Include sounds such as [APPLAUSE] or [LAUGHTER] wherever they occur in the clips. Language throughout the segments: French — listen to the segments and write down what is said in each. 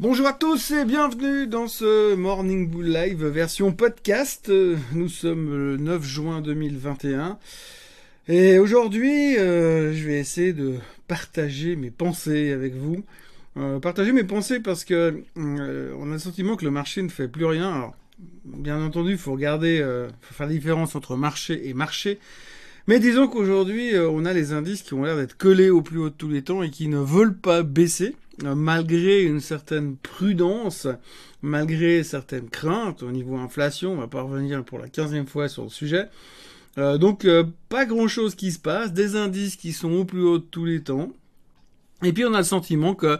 Bonjour à tous et bienvenue dans ce Morning Bull Live version podcast. Nous sommes le 9 juin 2021 et aujourd'hui euh, je vais essayer de partager mes pensées avec vous. Euh, partager mes pensées parce que euh, on a le sentiment que le marché ne fait plus rien. Alors, bien entendu, il faut regarder, faut faire la différence entre marché et marché. Mais disons qu'aujourd'hui, on a les indices qui ont l'air d'être collés au plus haut de tous les temps et qui ne veulent pas baisser. Euh, malgré une certaine prudence, malgré certaines craintes au niveau inflation, on va pas revenir pour la quinzième fois sur le sujet. Euh, donc euh, pas grand chose qui se passe, des indices qui sont au plus haut de tous les temps. Et puis on a le sentiment que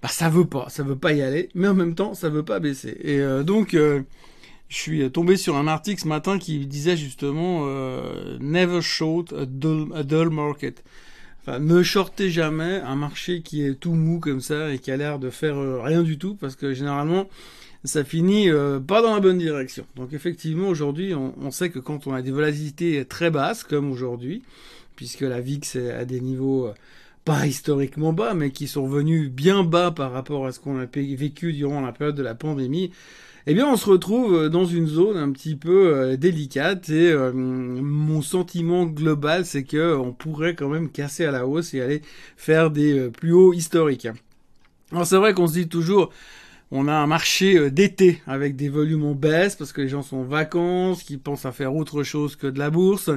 bah, ça veut pas, ça veut pas y aller, mais en même temps ça veut pas baisser. Et donc je suis tombé sur un article ce matin qui disait justement Never short a dull market. Ne shortez jamais un marché qui est tout mou comme ça et qui a l'air de faire euh, rien du tout parce que généralement ça finit euh, pas dans la bonne direction. Donc effectivement aujourd'hui on, sait que quand on a des volatilités très basses comme aujourd'hui, puisque la VIX est à des niveaux euh, pas historiquement bas mais qui sont revenus bien bas par rapport à ce qu'on a vécu durant la période de la pandémie, eh bien on se retrouve euh, dans une zone un petit peu euh, délicate et euh, mon sentiment global c'est que on pourrait quand même casser à la hausse et aller faire des plus hauts historiques. Alors c'est vrai qu'on se dit toujours on a un marché d'été avec des volumes en baisse parce que les gens sont en vacances, qui pensent à faire autre chose que de la bourse.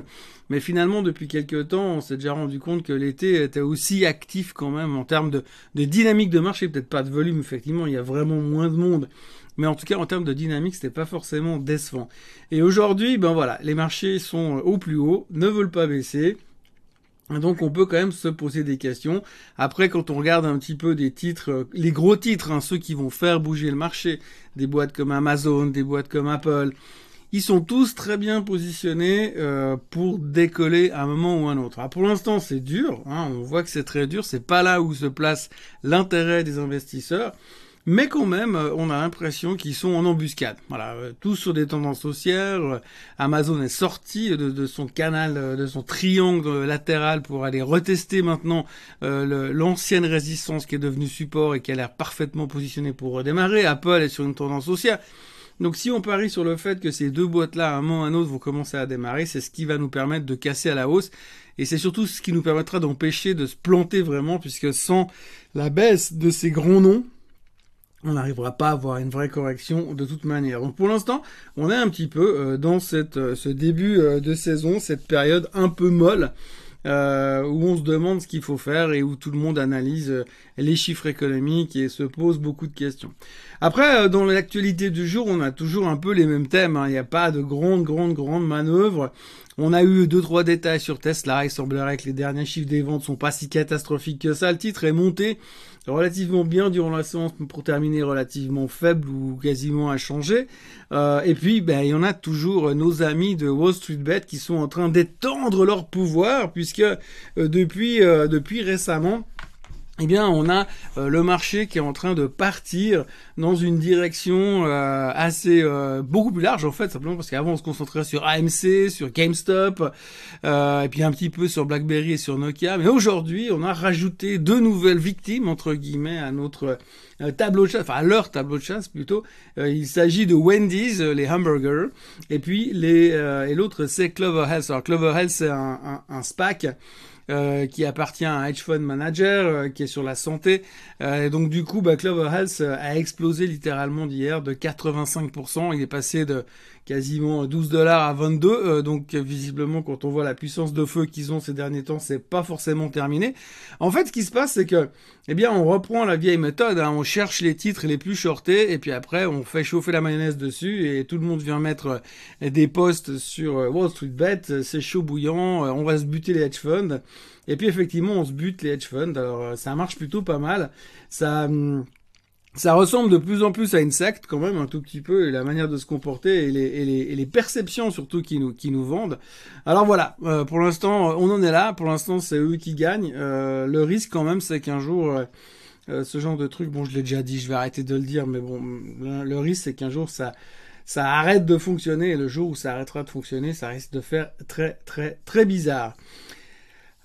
Mais finalement, depuis quelques temps, on s'est déjà rendu compte que l'été était aussi actif quand même en termes de dynamique de marché. Peut-être pas de volume, effectivement, il y a vraiment moins de monde mais en tout cas en termes de dynamique, c'était pas forcément décevant. Et aujourd'hui, ben voilà, les marchés sont au plus haut, ne veulent pas baisser. Donc on peut quand même se poser des questions. Après, quand on regarde un petit peu des titres, euh, les gros titres, hein, ceux qui vont faire bouger le marché, des boîtes comme Amazon, des boîtes comme Apple, ils sont tous très bien positionnés euh, pour décoller à un moment ou à un autre. Pour l'instant, c'est dur. Hein, on voit que c'est très dur. C'est pas là où se place l'intérêt des investisseurs mais quand même, euh, on a l'impression qu'ils sont en embuscade. Voilà, euh, tous sur des tendances haussières. Euh, Amazon est sorti de, son canal, de son triangle latéral pour aller retester maintenant l'ancienne résistance qui est devenue support et qui a l'air parfaitement positionnée pour redémarrer. Apple est sur une tendance haussière. Donc si on parie sur le fait que ces deux boîtes-là, un moment ou un autre, vont commencer à démarrer, c'est ce qui va nous permettre de casser à la hausse. Et c'est surtout ce qui nous permettra d'empêcher de se planter vraiment, puisque sans la baisse de ces grands noms, on n'arrivera pas à avoir une vraie correction de toute manière. Donc pour l'instant, on est un petit peu euh, dans euh, ce début euh, de saison, cette période un peu molle. où on se demande ce qu'il faut faire et où tout le monde analyse les chiffres économiques et se pose beaucoup de questions. Après, dans l'actualité du jour, on a toujours un peu les mêmes thèmes. Hein. Il n'y a pas de grandes, grandes, grandes manœuvres. On a eu deux, trois détails sur Tesla. Il semblerait que les derniers chiffres des ventes sont pas si catastrophiques que ça. Le titre est monté relativement bien durant la séance pour terminer relativement faible ou quasiment inchangé. Euh, et puis, ben, il y en a toujours nos amis de Wall Street Bet qui sont en train d'étendre leur pouvoir puisque euh, depuis, euh, depuis récemment, eh bien, on a euh, le marché qui est en train de partir dans une direction euh, assez euh, beaucoup plus large en fait, simplement parce qu'avant on se concentrait sur AMC, sur GameStop, et puis un petit peu sur BlackBerry et sur Nokia. Mais aujourd'hui, on a rajouté deux nouvelles victimes entre guillemets à notre tableau de chasse, enfin à leur tableau de chasse plutôt. il s'agit de Wendy's, les hamburgers, et puis les et l'autre c'est Clover Health. Alors Clover Health c'est un, un, un SPAC. Euh, qui appartient à hedge fund manager, euh, qui est sur la santé. Euh, et donc du coup, bah, Health a explosé littéralement d'hier de 85%. Il est passé de quasiment 12 dollars à 22. Euh, donc visiblement, quand on voit la puissance de feu qu'ils ont ces derniers temps, c'est pas forcément terminé. En fait, ce qui se passe, c'est que, eh bien, on reprend la vieille méthode. Hein. on cherche les titres les plus shortés et puis après, on fait chauffer la mayonnaise dessus et tout le monde vient mettre euh, des posts sur euh, Wall Street Bet. C'est chaud bouillant. on va se buter les hedge funds. Et puis effectivement, on se bute les hedge funds. Alors ça marche plutôt pas mal. Ça hum, ça ressemble de plus en plus à une secte quand même un tout petit peu et la manière de se comporter et les, et les, et les perceptions surtout qui nous qui nous vendent. Alors voilà, euh, pour l'instant on en est là. Pour l'instant c'est eux qui gagnent. Euh, le risque quand même c'est qu'un jour euh, ce genre de truc, bon je l'ai déjà dit, je vais arrêter de le dire, mais bon le risque c'est qu'un jour ça ça arrête de fonctionner et le jour où ça arrêtera de fonctionner, ça risque de faire très très très bizarre.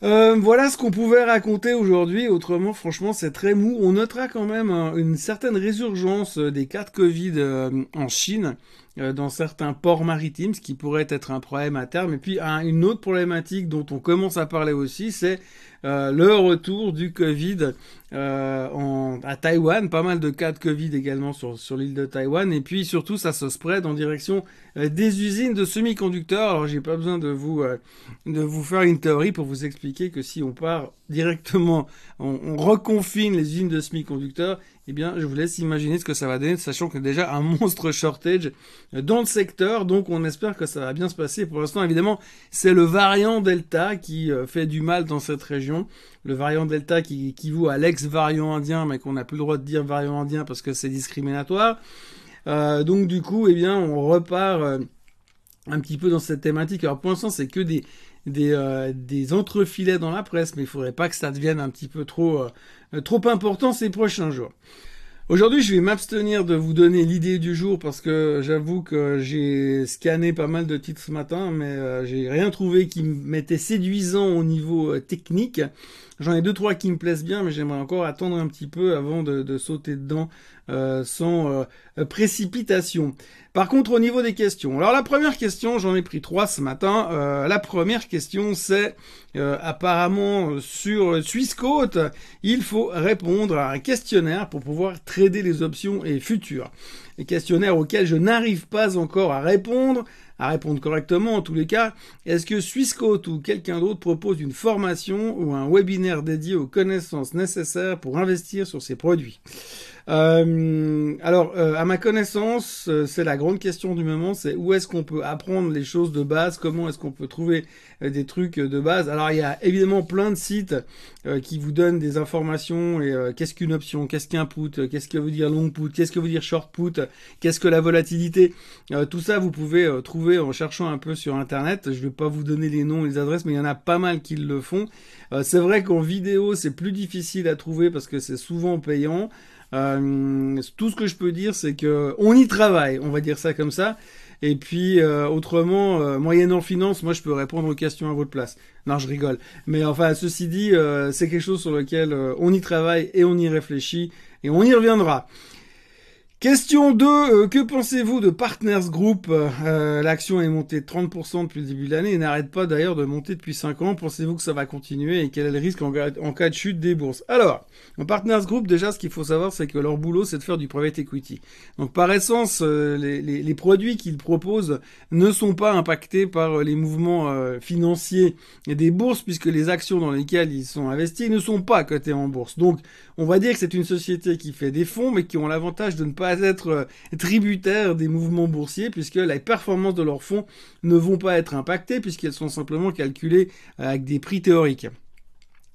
Euh, voilà ce qu'on pouvait raconter aujourd'hui. Autrement, franchement, c'est très mou. On notera quand même une certaine résurgence des cas de Covid en Chine. Euh, dans certains ports maritimes, ce qui pourrait être un problème à terme. Et puis une autre problématique dont on commence à parler aussi, c'est euh, le retour du Covid euh, à Taïwan, pas mal de cas de Covid également sur, sur l'île de Taïwan, et puis surtout ça se spread en direction des usines de semi-conducteurs. Alors j'ai pas besoin de vous de vous faire une théorie pour vous expliquer que si on part directement, on, on reconfine les usines de semi-conducteurs, eh bien je vous laisse imaginer ce que ça va donner, sachant que déjà un [LAUGHS] monstre shortage dans le secteur, donc on espère que ça va bien se passer. Pour l'instant évidemment c'est le variant Delta qui fait du mal dans cette région le variant Delta qui équivaut à l'ex-variant indien, mais qu'on n'a plus le droit de dire variant indien parce que c'est discriminatoire. Euh, donc du coup, eh bien, on repart euh, un petit peu dans cette thématique. Alors pour l'instant, c'est que des des, euh, des entrefilets dans la presse, mais il faudrait pas que ça devienne un petit peu trop trop important ces prochains jours. Aujourd'hui, je vais m'abstenir de vous donner l'idée du jour parce que j'avoue que j'ai scanné pas mal de titres ce matin, mais euh, j'ai rien trouvé qui m'était séduisant au niveau euh, technique. J'en ai deux trois qui me plaisent bien, mais j'aimerais encore attendre un petit peu avant de, sauter dedans euh, sans précipitation. Par contre, au niveau des questions, alors la première question, j'en ai pris trois ce matin. la première question, c'est apparemment sur Swissquote, il faut répondre à un questionnaire pour pouvoir trader les options et futures. Les questionnaires auxquels je n'arrive pas encore à répondre à répondre correctement en tous les cas. Est-ce que Swissquote ou quelqu'un d'autre propose une formation ou un webinaire dédié aux connaissances nécessaires pour investir sur ces produits? Euh, alors, euh, à ma connaissance, euh, c'est la grande question du moment, c'est où est-ce qu'on peut apprendre les choses de base, comment est-ce qu'on peut trouver des trucs de base. Alors, il y a évidemment plein de sites qui vous donnent des informations et qu'est-ce qu'une option, qu'est-ce qu'un put, qu'est-ce que veut dire long put, qu'est-ce que veut dire short put, qu'est-ce que la volatilité. tout ça, vous pouvez trouver en cherchant un peu sur Internet. Je vais pas vous donner les noms et les adresses, mais il y en a pas mal qui le font. c'est vrai qu'en vidéo, c'est plus difficile à trouver parce que c'est souvent payant. Euh, tout ce que je peux dire, c'est que on y travaille, on va dire ça comme ça. Et puis euh, autrement, euh, moyennant finance, moi je peux répondre aux questions à votre place. Non, je rigole. Mais enfin, ceci dit, c'est quelque chose sur lequel on y travaille et on y réfléchit et on y reviendra. Question 2, euh, que pensez-vous de Partners Group? Euh, L'action est montée de 30% depuis le début de l'année et n'arrête pas d'ailleurs de monter depuis 5 ans. Pensez-vous que ça va continuer et quel est le risque en, cas de chute des bourses? Alors, en Partners Group, déjà ce qu'il faut savoir c'est que leur boulot c'est de faire du private equity. Donc par essence, euh, les, les, les, produits qu'ils proposent ne sont pas impactés par les mouvements financiers des bourses puisque les actions dans lesquelles ils sont investis ne sont pas cotées en bourse. Donc on va dire que c'est une société qui fait des fonds mais qui ont l'avantage de ne pas être euh, tributaires des mouvements boursiers puisque les performances de leurs fonds ne vont pas être impactées puisqu'elles sont simplement calculées euh, avec des prix théoriques.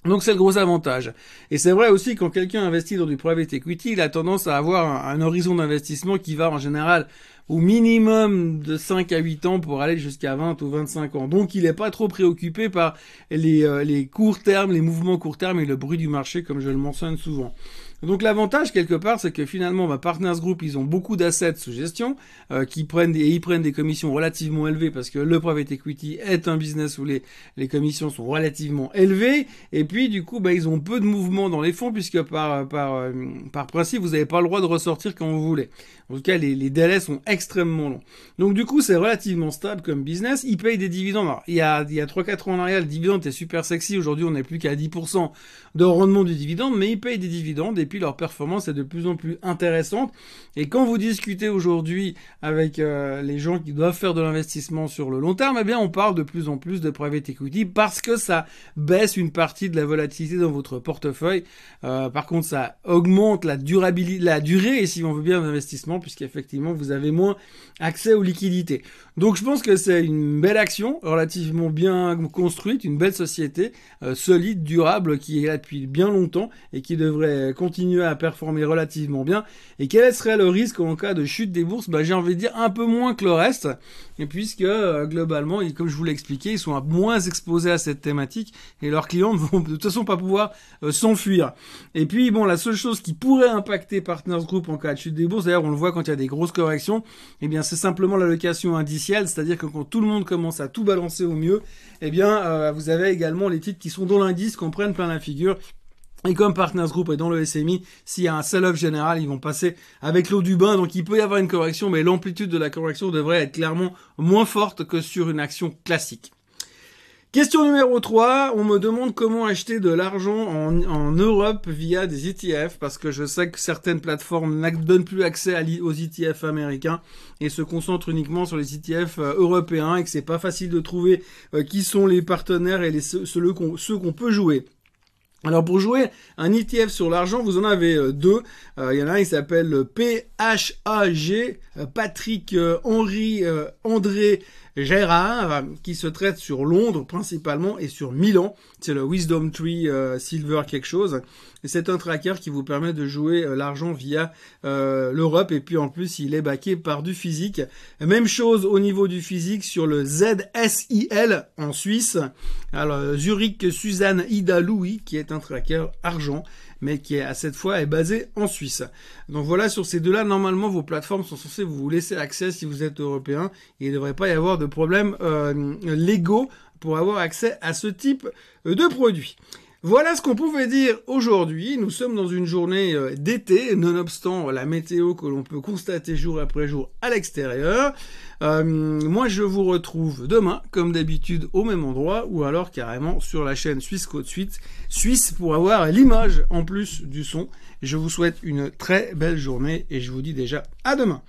Donc c'est le gros avantage. Et c'est vrai aussi quand quelqu'un investit dans du private equity, il a tendance à avoir un, horizon d'investissement qui va en général au minimum de 5 à 8 ans pour aller jusqu'à 20 ou 25 ans. Donc il n'est pas trop préoccupé par les, euh, les courts termes, les mouvements court terme et le bruit du marché comme je le mentionne souvent. Donc l'avantage quelque part, c'est que finalement, ma Partners Group, ils ont beaucoup d'assets sous gestion, euh, qui prennent des, et ils prennent des commissions relativement élevées parce que le private equity est un business où les, les commissions sont relativement élevées. Et puis du coup, bah, ils ont peu de mouvements dans les fonds puisque par par euh, par principe, vous n'avez pas le droit de ressortir quand vous voulez. En tout cas, les, les délais sont extrêmement longs. Donc du coup, c'est relativement stable comme business. Ils payent des dividendes. Alors, il y a il y a trois quatre ans en arrière, le dividende était super sexy. Aujourd'hui, on n'est plus qu'à 10% de rendement du dividende, mais ils payent des dividendes leur performance est de plus en plus intéressante. Et quand vous discutez aujourd'hui avec euh, les gens qui doivent faire de l'investissement sur le long terme, eh bien on parle de plus en plus de private equity parce que ça baisse une partie de la volatilité dans votre portefeuille. Euh, par contre, ça augmente la durabilité, la durée, et si on veut bien, d'investissement, puisqu'effectivement vous avez moins accès aux liquidités. Donc je pense que c'est une belle action, relativement bien construite, une belle société, euh, solide, durable, qui est là depuis bien longtemps et qui devrait continuer à performer relativement bien. Et quel serait le risque en cas de chute des bourses? Bah, J'ai envie de dire un peu moins que le reste, et puisque euh, globalement, comme je vous l'ai expliqué, ils sont moins exposés à cette thématique et leurs clients ne vont [LAUGHS] de toute façon pas pouvoir euh, s'enfuir. Et puis bon, la seule chose qui pourrait impacter Partners Group en cas de chute des bourses, d'ailleurs on le voit quand il y a des grosses corrections, eh bien c'est simplement l'allocation indicielle, c'est-à-dire que quand tout le monde commence à tout balancer au mieux, eh bien euh, vous avez également les titres qui sont dans l'indice, qu'on prenne plein la figure et comme Partners Group est dans le SMI, s'il y a un sell-off général, ils vont passer avec l'eau du bain. Donc il peut y avoir une correction, mais l'amplitude de la correction devrait être clairement moins forte que sur une action classique. Question numéro 3, on me demande comment acheter de l'argent en, Europe via des ETF, parce que je sais que certaines plateformes ne donnent plus accès aux ETF américains et se concentrent uniquement sur les ETF euh, européens et que c'est pas facile de trouver euh, qui sont les partenaires et les, ceux qu'on peut jouer. Alors pour jouer un ETF sur l'argent, vous en avez euh, deux. Euh, il y en a un qui s'appelle PHAG, euh, Patrick Henri André Gérard, qui se traite sur Londres principalement et sur Milan. C'est le Wisdom Tree Silver quelque chose. C'est un tracker qui vous permet de jouer l'argent via l'Europe et puis en plus il est backé par du physique. Même chose au niveau du physique sur le ZSIL en Suisse. Alors Zurich Suzanne Ida Louis qui est un tracker argent, mais qui est à cette fois est basé en Suisse. Donc voilà, sur ces deux-là, normalement vos plateformes sont censées vous laisser accès si vous êtes européen. il ne devrait pas y avoir de problèmes euh, légaux pour avoir accès à ce type de produit. Voilà ce qu'on pouvait dire aujourd'hui. Nous sommes dans une journée euh, d'été, nonobstant la météo que l'on peut constater jour après jour à l'extérieur. Euh, moi, je vous retrouve demain, comme d'habitude, au même endroit, ou alors carrément sur la chaîne Suisse Côte Suite, Suisse pour avoir l'image en plus du son. Je vous souhaite une très belle journée et je vous dis déjà à demain.